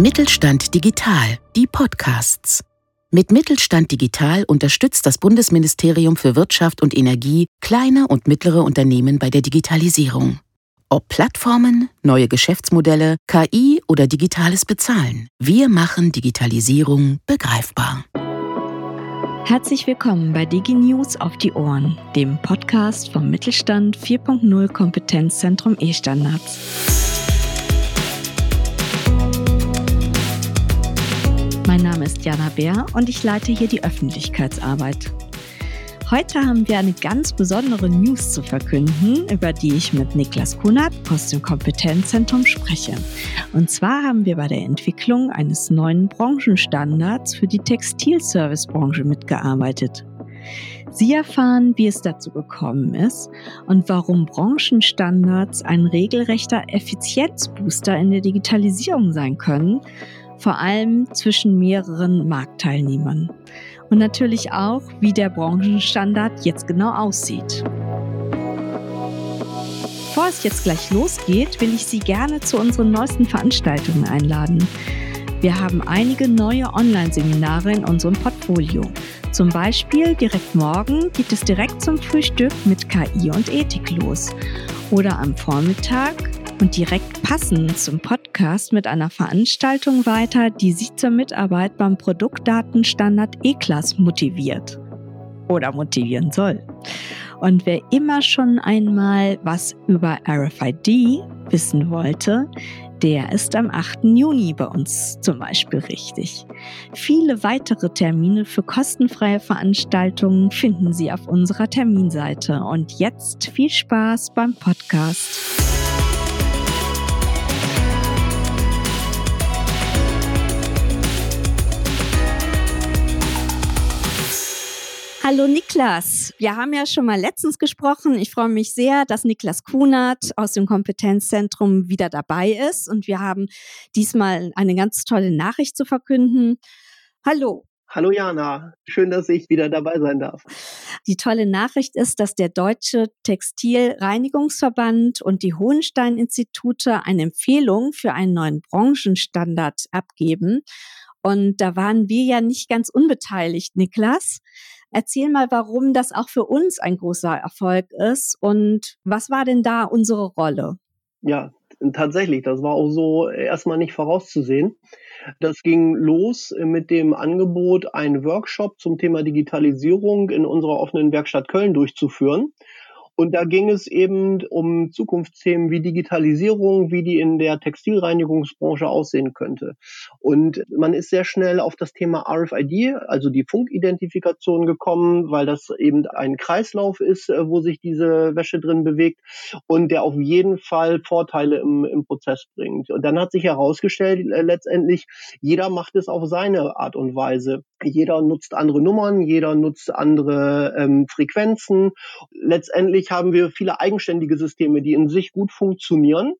Mittelstand Digital, die Podcasts. Mit Mittelstand Digital unterstützt das Bundesministerium für Wirtschaft und Energie kleine und mittlere Unternehmen bei der Digitalisierung. Ob Plattformen, neue Geschäftsmodelle, KI oder digitales Bezahlen, wir machen Digitalisierung begreifbar. Herzlich willkommen bei DigiNews auf die Ohren, dem Podcast vom Mittelstand 4.0 Kompetenzzentrum E-Standards. Ist Jana Bär und ich leite hier die Öffentlichkeitsarbeit. Heute haben wir eine ganz besondere News zu verkünden, über die ich mit Niklas Kunert aus dem Kompetenzzentrum spreche. Und zwar haben wir bei der Entwicklung eines neuen Branchenstandards für die Textilservicebranche mitgearbeitet. Sie erfahren, wie es dazu gekommen ist und warum Branchenstandards ein regelrechter Effizienzbooster in der Digitalisierung sein können vor allem zwischen mehreren Marktteilnehmern. Und natürlich auch, wie der Branchenstandard jetzt genau aussieht. Bevor es jetzt gleich losgeht, will ich Sie gerne zu unseren neuesten Veranstaltungen einladen. Wir haben einige neue Online-Seminare in unserem Portfolio. Zum Beispiel direkt morgen geht es direkt zum Frühstück mit KI und Ethik los. Oder am Vormittag und direkt passend zum Podcast mit einer Veranstaltung weiter, die Sie zur Mitarbeit beim Produktdatenstandard E-Class motiviert oder motivieren soll. Und wer immer schon einmal was über RFID wissen wollte, der ist am 8. Juni bei uns zum Beispiel richtig. Viele weitere Termine für kostenfreie Veranstaltungen finden Sie auf unserer Terminseite. Und jetzt viel Spaß beim Podcast. Hallo Niklas. Wir haben ja schon mal letztens gesprochen. Ich freue mich sehr, dass Niklas Kunert aus dem Kompetenzzentrum wieder dabei ist. Und wir haben diesmal eine ganz tolle Nachricht zu verkünden. Hallo. Hallo Jana, schön, dass ich wieder dabei sein darf. Die tolle Nachricht ist, dass der Deutsche Textilreinigungsverband und die Hohenstein-Institute eine Empfehlung für einen neuen Branchenstandard abgeben. Und da waren wir ja nicht ganz unbeteiligt, Niklas. Erzähl mal, warum das auch für uns ein großer Erfolg ist und was war denn da unsere Rolle? Ja, tatsächlich, das war auch so erstmal nicht vorauszusehen. Das ging los mit dem Angebot, einen Workshop zum Thema Digitalisierung in unserer offenen Werkstatt Köln durchzuführen. Und da ging es eben um Zukunftsthemen wie Digitalisierung, wie die in der Textilreinigungsbranche aussehen könnte. Und man ist sehr schnell auf das Thema RFID, also die Funkidentifikation gekommen, weil das eben ein Kreislauf ist, äh, wo sich diese Wäsche drin bewegt und der auf jeden Fall Vorteile im, im Prozess bringt. Und dann hat sich herausgestellt, äh, letztendlich, jeder macht es auf seine Art und Weise. Jeder nutzt andere Nummern, jeder nutzt andere ähm, Frequenzen. Letztendlich haben wir viele eigenständige Systeme, die in sich gut funktionieren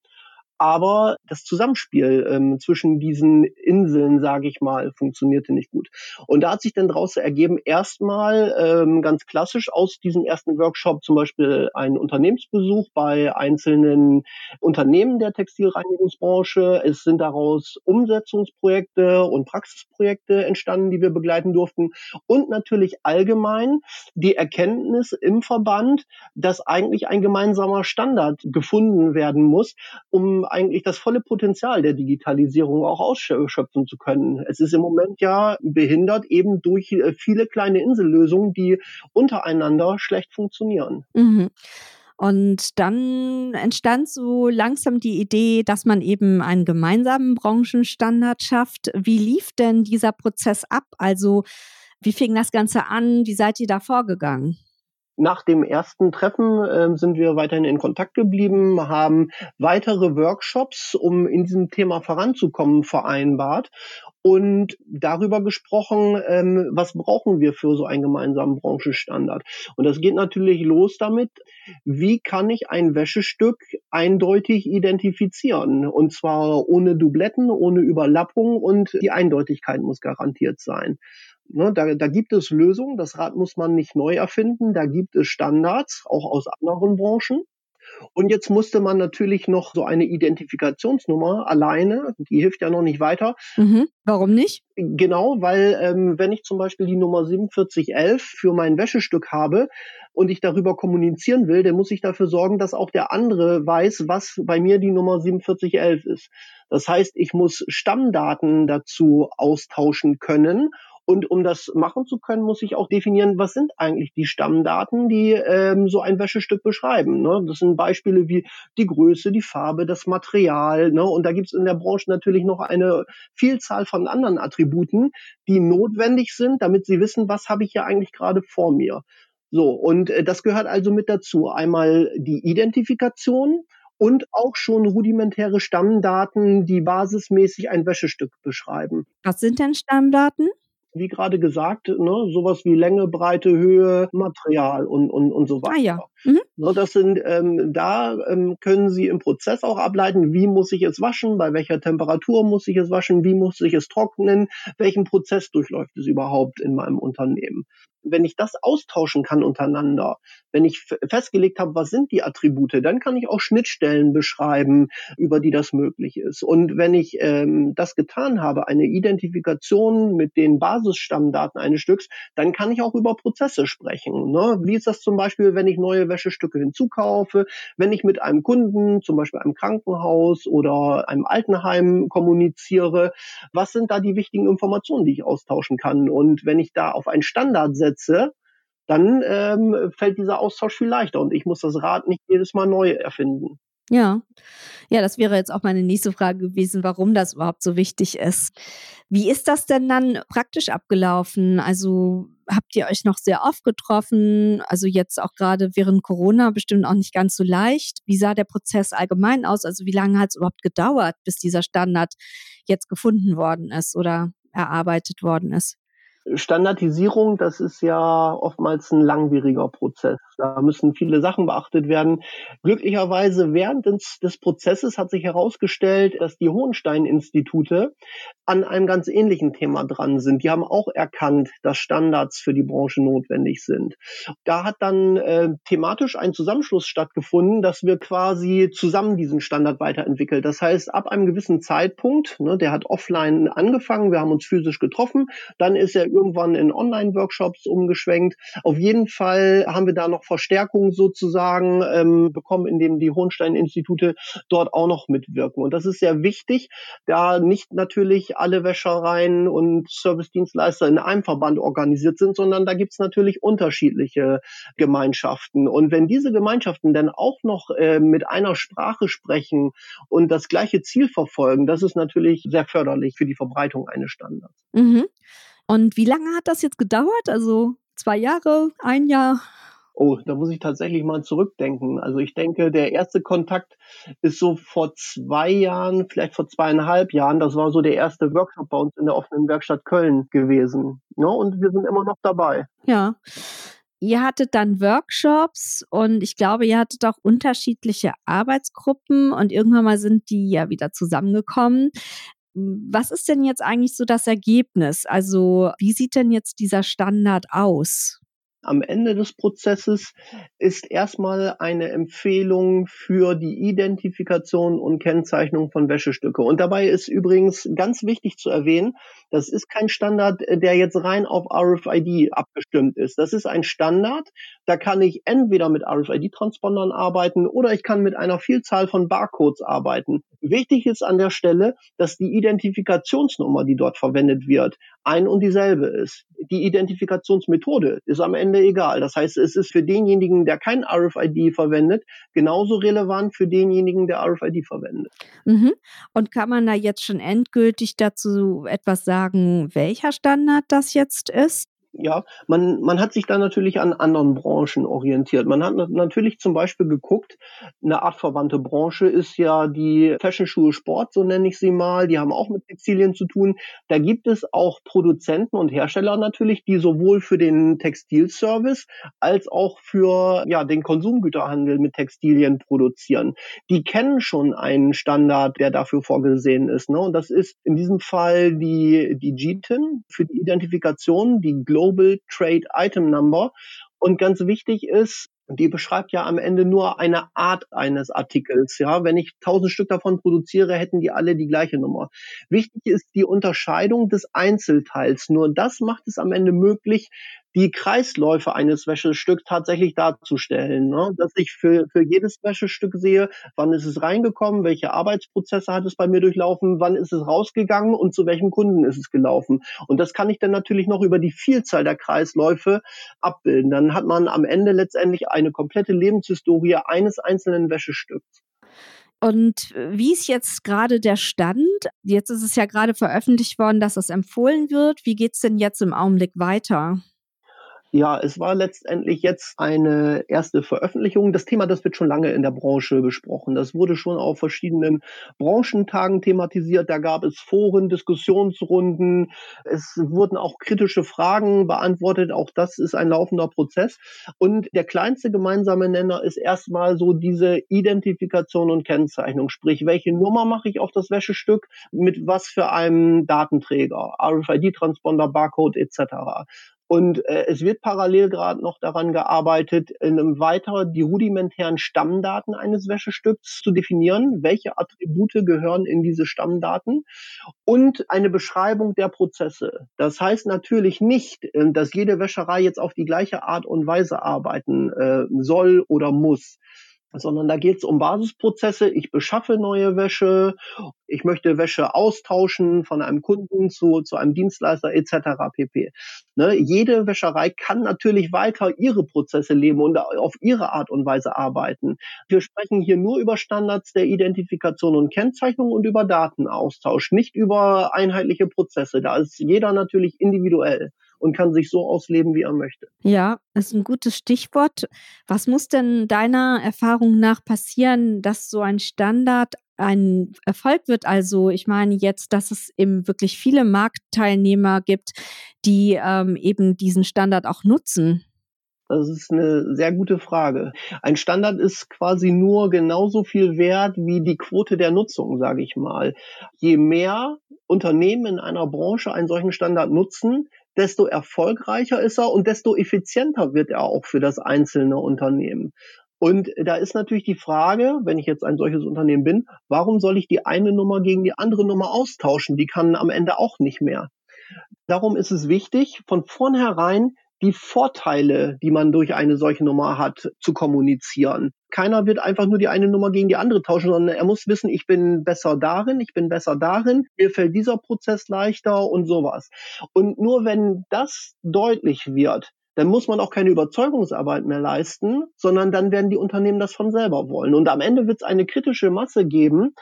aber das Zusammenspiel ähm, zwischen diesen Inseln, sage ich mal, funktionierte nicht gut. Und da hat sich dann daraus ergeben, erstmal ähm, ganz klassisch aus diesem ersten Workshop zum Beispiel ein Unternehmensbesuch bei einzelnen Unternehmen der Textilreinigungsbranche. Es sind daraus Umsetzungsprojekte und Praxisprojekte entstanden, die wir begleiten durften. Und natürlich allgemein die Erkenntnis im Verband, dass eigentlich ein gemeinsamer Standard gefunden werden muss, um eigentlich das volle Potenzial der Digitalisierung auch ausschöpfen zu können. Es ist im Moment ja behindert eben durch äh, viele kleine Insellösungen, die untereinander schlecht funktionieren. Mhm. Und dann entstand so langsam die Idee, dass man eben einen gemeinsamen Branchenstandard schafft. Wie lief denn dieser Prozess ab? Also wie fing das Ganze an? Wie seid ihr da vorgegangen? Nach dem ersten Treffen äh, sind wir weiterhin in Kontakt geblieben, haben weitere Workshops, um in diesem Thema voranzukommen, vereinbart und darüber gesprochen, ähm, was brauchen wir für so einen gemeinsamen Branchenstandard. Und das geht natürlich los damit, wie kann ich ein Wäschestück eindeutig identifizieren? Und zwar ohne Dubletten, ohne Überlappung und die Eindeutigkeit muss garantiert sein. Ne, da, da gibt es Lösungen, das Rad muss man nicht neu erfinden, da gibt es Standards, auch aus anderen Branchen. Und jetzt musste man natürlich noch so eine Identifikationsnummer alleine, die hilft ja noch nicht weiter. Mhm. Warum nicht? Genau, weil ähm, wenn ich zum Beispiel die Nummer 4711 für mein Wäschestück habe und ich darüber kommunizieren will, dann muss ich dafür sorgen, dass auch der andere weiß, was bei mir die Nummer 4711 ist. Das heißt, ich muss Stammdaten dazu austauschen können und um das machen zu können, muss ich auch definieren, was sind eigentlich die Stammdaten, die ähm, so ein Wäschestück beschreiben. Ne? Das sind Beispiele wie die Größe, die Farbe, das Material. Ne? Und da gibt es in der Branche natürlich noch eine Vielzahl von anderen Attributen, die notwendig sind, damit Sie wissen, was habe ich hier eigentlich gerade vor mir. So, und äh, das gehört also mit dazu. Einmal die Identifikation und auch schon rudimentäre Stammdaten, die basismäßig ein Wäschestück beschreiben. Was sind denn Stammdaten? Wie gerade gesagt, ne, sowas wie Länge, Breite, Höhe, Material und, und, und so weiter. Ah, ja. Mhm. Ne, das sind, ähm, da ähm, können Sie im Prozess auch ableiten, wie muss ich es waschen, bei welcher Temperatur muss ich es waschen, wie muss ich es trocknen, welchen Prozess durchläuft es überhaupt in meinem Unternehmen wenn ich das austauschen kann untereinander, wenn ich festgelegt habe, was sind die Attribute, dann kann ich auch Schnittstellen beschreiben, über die das möglich ist. Und wenn ich ähm, das getan habe, eine Identifikation mit den Basisstammdaten eines Stücks, dann kann ich auch über Prozesse sprechen. Ne? Wie ist das zum Beispiel, wenn ich neue Wäschestücke hinzukaufe, wenn ich mit einem Kunden, zum Beispiel einem Krankenhaus oder einem Altenheim kommuniziere? Was sind da die wichtigen Informationen, die ich austauschen kann? Und wenn ich da auf einen Standard setze, setze, dann ähm, fällt dieser Austausch viel leichter und ich muss das Rad nicht jedes Mal neu erfinden. Ja, ja, das wäre jetzt auch meine nächste Frage gewesen, warum das überhaupt so wichtig ist. Wie ist das denn dann praktisch abgelaufen? Also habt ihr euch noch sehr oft getroffen? Also jetzt auch gerade während Corona bestimmt auch nicht ganz so leicht. Wie sah der Prozess allgemein aus? Also wie lange hat es überhaupt gedauert, bis dieser Standard jetzt gefunden worden ist oder erarbeitet worden ist? Standardisierung, das ist ja oftmals ein langwieriger Prozess. Da müssen viele Sachen beachtet werden. Glücklicherweise während des, des Prozesses hat sich herausgestellt, dass die Hohenstein-Institute an einem ganz ähnlichen Thema dran sind. Die haben auch erkannt, dass Standards für die Branche notwendig sind. Da hat dann äh, thematisch ein Zusammenschluss stattgefunden, dass wir quasi zusammen diesen Standard weiterentwickelt. Das heißt, ab einem gewissen Zeitpunkt, ne, der hat offline angefangen, wir haben uns physisch getroffen, dann ist er irgendwann in Online-Workshops umgeschwenkt. Auf jeden Fall haben wir da noch Verstärkung sozusagen ähm, bekommen, indem die Hohenstein-Institute dort auch noch mitwirken. Und das ist sehr wichtig, da nicht natürlich alle Wäschereien und Servicedienstleister in einem Verband organisiert sind, sondern da gibt es natürlich unterschiedliche Gemeinschaften. Und wenn diese Gemeinschaften dann auch noch äh, mit einer Sprache sprechen und das gleiche Ziel verfolgen, das ist natürlich sehr förderlich für die Verbreitung eines Standards. Mhm. Und wie lange hat das jetzt gedauert? Also zwei Jahre, ein Jahr? Oh, da muss ich tatsächlich mal zurückdenken. Also ich denke, der erste Kontakt ist so vor zwei Jahren, vielleicht vor zweieinhalb Jahren. Das war so der erste Workshop bei uns in der offenen Werkstatt Köln gewesen. Ja, und wir sind immer noch dabei. Ja. Ihr hattet dann Workshops und ich glaube, ihr hattet auch unterschiedliche Arbeitsgruppen und irgendwann mal sind die ja wieder zusammengekommen. Was ist denn jetzt eigentlich so das Ergebnis? Also wie sieht denn jetzt dieser Standard aus? Am Ende des Prozesses ist erstmal eine Empfehlung für die Identifikation und Kennzeichnung von Wäschestücke. Und dabei ist übrigens ganz wichtig zu erwähnen, das ist kein Standard, der jetzt rein auf RFID abgestimmt ist. Das ist ein Standard, da kann ich entweder mit RFID-Transpondern arbeiten oder ich kann mit einer Vielzahl von Barcodes arbeiten. Wichtig ist an der Stelle, dass die Identifikationsnummer, die dort verwendet wird, ein und dieselbe ist. Die Identifikationsmethode ist am Ende egal. Das heißt, es ist für denjenigen, der kein RFID verwendet, genauso relevant für denjenigen, der RFID verwendet. Mhm. Und kann man da jetzt schon endgültig dazu etwas sagen, welcher Standard das jetzt ist? Ja, man, man hat sich da natürlich an anderen Branchen orientiert. Man hat natürlich zum Beispiel geguckt, eine artverwandte Branche ist ja die Fashion-Schuhe Sport, so nenne ich sie mal. Die haben auch mit Textilien zu tun. Da gibt es auch Produzenten und Hersteller natürlich, die sowohl für den Textilservice als auch für ja, den Konsumgüterhandel mit Textilien produzieren. Die kennen schon einen Standard, der dafür vorgesehen ist. Ne? Und das ist in diesem Fall die, die GTIN für die Identifikation, die Global Global Trade Item Number. Und ganz wichtig ist, die beschreibt ja am Ende nur eine Art eines Artikels. Ja, wenn ich tausend Stück davon produziere, hätten die alle die gleiche Nummer. Wichtig ist die Unterscheidung des Einzelteils. Nur das macht es am Ende möglich, die Kreisläufe eines Wäschestücks tatsächlich darzustellen. Ne? Dass ich für, für jedes Wäschestück sehe, wann ist es reingekommen, welche Arbeitsprozesse hat es bei mir durchlaufen, wann ist es rausgegangen und zu welchem Kunden ist es gelaufen. Und das kann ich dann natürlich noch über die Vielzahl der Kreisläufe abbilden. Dann hat man am Ende letztendlich eine komplette Lebenshistorie eines einzelnen Wäschestücks. Und wie ist jetzt gerade der Stand? Jetzt ist es ja gerade veröffentlicht worden, dass es empfohlen wird. Wie geht es denn jetzt im Augenblick weiter? Ja, es war letztendlich jetzt eine erste Veröffentlichung. Das Thema, das wird schon lange in der Branche besprochen. Das wurde schon auf verschiedenen Branchentagen thematisiert. Da gab es Foren, Diskussionsrunden. Es wurden auch kritische Fragen beantwortet. Auch das ist ein laufender Prozess. Und der kleinste gemeinsame Nenner ist erstmal so diese Identifikation und Kennzeichnung. Sprich, welche Nummer mache ich auf das Wäschestück mit was für einem Datenträger? RFID-Transponder, Barcode etc. Und äh, es wird parallel gerade noch daran gearbeitet, in einem weiter die rudimentären Stammdaten eines Wäschestücks zu definieren. Welche Attribute gehören in diese Stammdaten? Und eine Beschreibung der Prozesse. Das heißt natürlich nicht, äh, dass jede Wäscherei jetzt auf die gleiche Art und Weise arbeiten äh, soll oder muss sondern da geht es um Basisprozesse. Ich beschaffe neue Wäsche, ich möchte Wäsche austauschen von einem Kunden zu, zu einem Dienstleister etc. pp. Ne? Jede Wäscherei kann natürlich weiter ihre Prozesse leben und auf ihre Art und Weise arbeiten. Wir sprechen hier nur über Standards der Identifikation und Kennzeichnung und über Datenaustausch, nicht über einheitliche Prozesse. Da ist jeder natürlich individuell und kann sich so ausleben, wie er möchte. Ja, das ist ein gutes Stichwort. Was muss denn deiner Erfahrung nach passieren, dass so ein Standard ein Erfolg wird. Also ich meine jetzt, dass es eben wirklich viele Marktteilnehmer gibt, die ähm, eben diesen Standard auch nutzen. Das ist eine sehr gute Frage. Ein Standard ist quasi nur genauso viel wert wie die Quote der Nutzung, sage ich mal. Je mehr Unternehmen in einer Branche einen solchen Standard nutzen, desto erfolgreicher ist er und desto effizienter wird er auch für das einzelne Unternehmen. Und da ist natürlich die Frage, wenn ich jetzt ein solches Unternehmen bin, warum soll ich die eine Nummer gegen die andere Nummer austauschen? Die kann am Ende auch nicht mehr. Darum ist es wichtig, von vornherein die Vorteile, die man durch eine solche Nummer hat, zu kommunizieren. Keiner wird einfach nur die eine Nummer gegen die andere tauschen, sondern er muss wissen, ich bin besser darin, ich bin besser darin, mir fällt dieser Prozess leichter und sowas. Und nur wenn das deutlich wird, dann muss man auch keine Überzeugungsarbeit mehr leisten, sondern dann werden die Unternehmen das von selber wollen. Und am Ende wird es eine kritische Masse geben,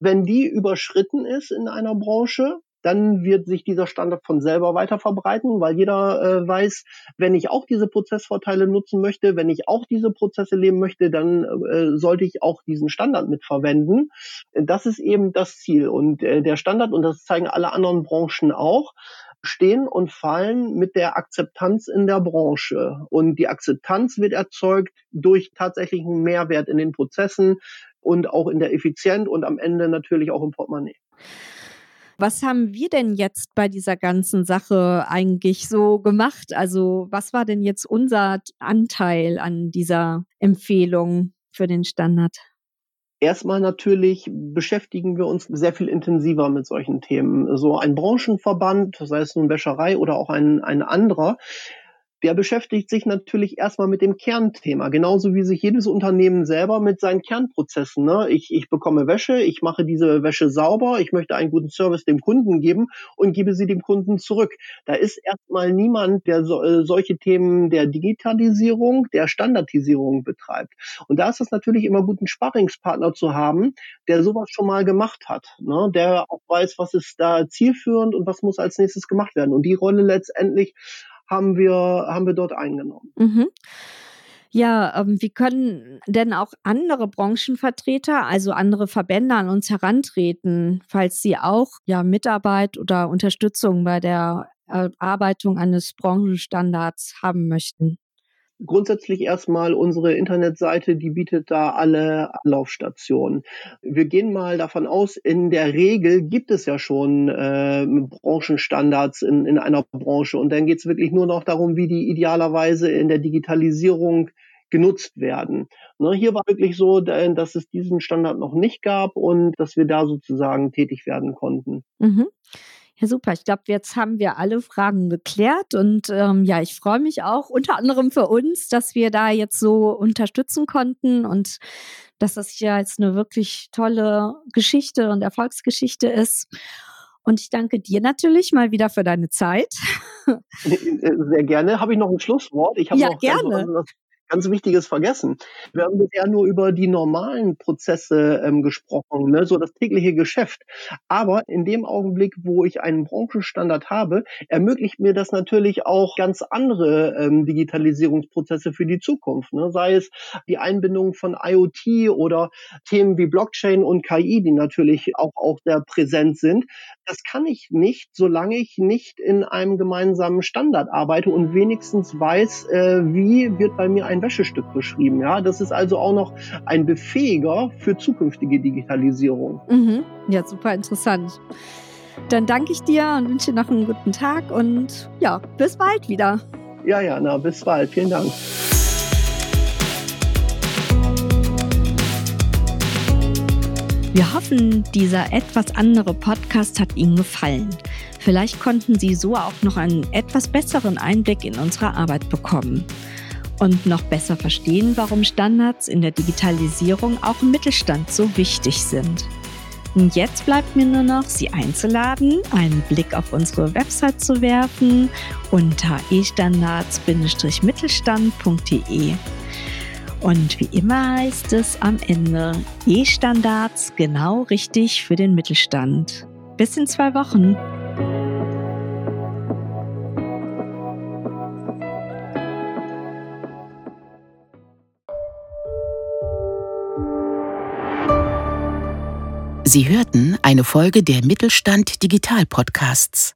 wenn die überschritten ist in einer Branche, dann wird sich dieser Standard von selber weiter verbreiten, weil jeder äh, weiß, wenn ich auch diese Prozessvorteile nutzen möchte, wenn ich auch diese Prozesse leben möchte, dann äh, sollte ich auch diesen Standard mitverwenden. Das ist eben das Ziel. Und äh, der Standard, und das zeigen alle anderen Branchen auch, stehen und fallen mit der Akzeptanz in der Branche. Und die Akzeptanz wird erzeugt durch tatsächlichen Mehrwert in den Prozessen und auch in der Effizienz und am Ende natürlich auch im Portemonnaie. Was haben wir denn jetzt bei dieser ganzen Sache eigentlich so gemacht? Also was war denn jetzt unser Anteil an dieser Empfehlung für den Standard? Erstmal natürlich beschäftigen wir uns sehr viel intensiver mit solchen Themen. So ein Branchenverband, sei es nun Wäscherei oder auch ein, ein anderer, der beschäftigt sich natürlich erstmal mit dem Kernthema, genauso wie sich jedes Unternehmen selber mit seinen Kernprozessen. Ne? Ich, ich bekomme Wäsche, ich mache diese Wäsche sauber, ich möchte einen guten Service dem Kunden geben und gebe sie dem Kunden zurück. Da ist erstmal niemand, der so, äh, solche Themen der Digitalisierung, der Standardisierung betreibt. Und da ist es natürlich immer gut, einen Sparringspartner zu haben, der sowas schon mal gemacht hat, ne? der auch weiß, was ist da zielführend und was muss als nächstes gemacht werden. Und die Rolle letztendlich haben wir, haben wir dort eingenommen. Mhm. Ja, ähm, wie können denn auch andere Branchenvertreter, also andere Verbände an uns herantreten, falls sie auch ja Mitarbeit oder Unterstützung bei der Erarbeitung eines Branchenstandards haben möchten? Grundsätzlich erstmal unsere Internetseite, die bietet da alle Anlaufstationen. Wir gehen mal davon aus, in der Regel gibt es ja schon äh, Branchenstandards in, in einer Branche und dann geht es wirklich nur noch darum, wie die idealerweise in der Digitalisierung genutzt werden. Ne, hier war wirklich so, dass es diesen Standard noch nicht gab und dass wir da sozusagen tätig werden konnten. Mhm. Ja, super. Ich glaube, jetzt haben wir alle Fragen geklärt und ähm, ja, ich freue mich auch unter anderem für uns, dass wir da jetzt so unterstützen konnten und dass das ja jetzt eine wirklich tolle Geschichte und Erfolgsgeschichte ist. Und ich danke dir natürlich mal wieder für deine Zeit. Sehr gerne. Habe ich noch ein Schlusswort? Ich habe ja, noch gerne. Ganz Wichtiges vergessen. Wir haben bisher nur über die normalen Prozesse ähm, gesprochen, ne? so das tägliche Geschäft. Aber in dem Augenblick, wo ich einen Branchenstandard habe, ermöglicht mir das natürlich auch ganz andere ähm, Digitalisierungsprozesse für die Zukunft. Ne? Sei es die Einbindung von IoT oder Themen wie Blockchain und KI, die natürlich auch, auch sehr präsent sind. Das kann ich nicht, solange ich nicht in einem gemeinsamen Standard arbeite und wenigstens weiß, äh, wie wird bei mir ein Wäschestück beschrieben. Ja, das ist also auch noch ein Befähiger für zukünftige Digitalisierung. Mhm. Ja, super interessant. Dann danke ich dir und wünsche dir noch einen guten Tag und ja, bis bald wieder. Ja, ja, na, bis bald. Vielen Dank. Wir hoffen, dieser etwas andere Podcast hat Ihnen gefallen. Vielleicht konnten Sie so auch noch einen etwas besseren Einblick in unsere Arbeit bekommen und noch besser verstehen, warum Standards in der Digitalisierung auch im Mittelstand so wichtig sind. Und jetzt bleibt mir nur noch, Sie einzuladen, einen Blick auf unsere Website zu werfen unter e-standards-mittelstand.de. Und wie immer heißt es am Ende E-Standards genau richtig für den Mittelstand. Bis in zwei Wochen. Sie hörten eine Folge der Mittelstand Digital Podcasts.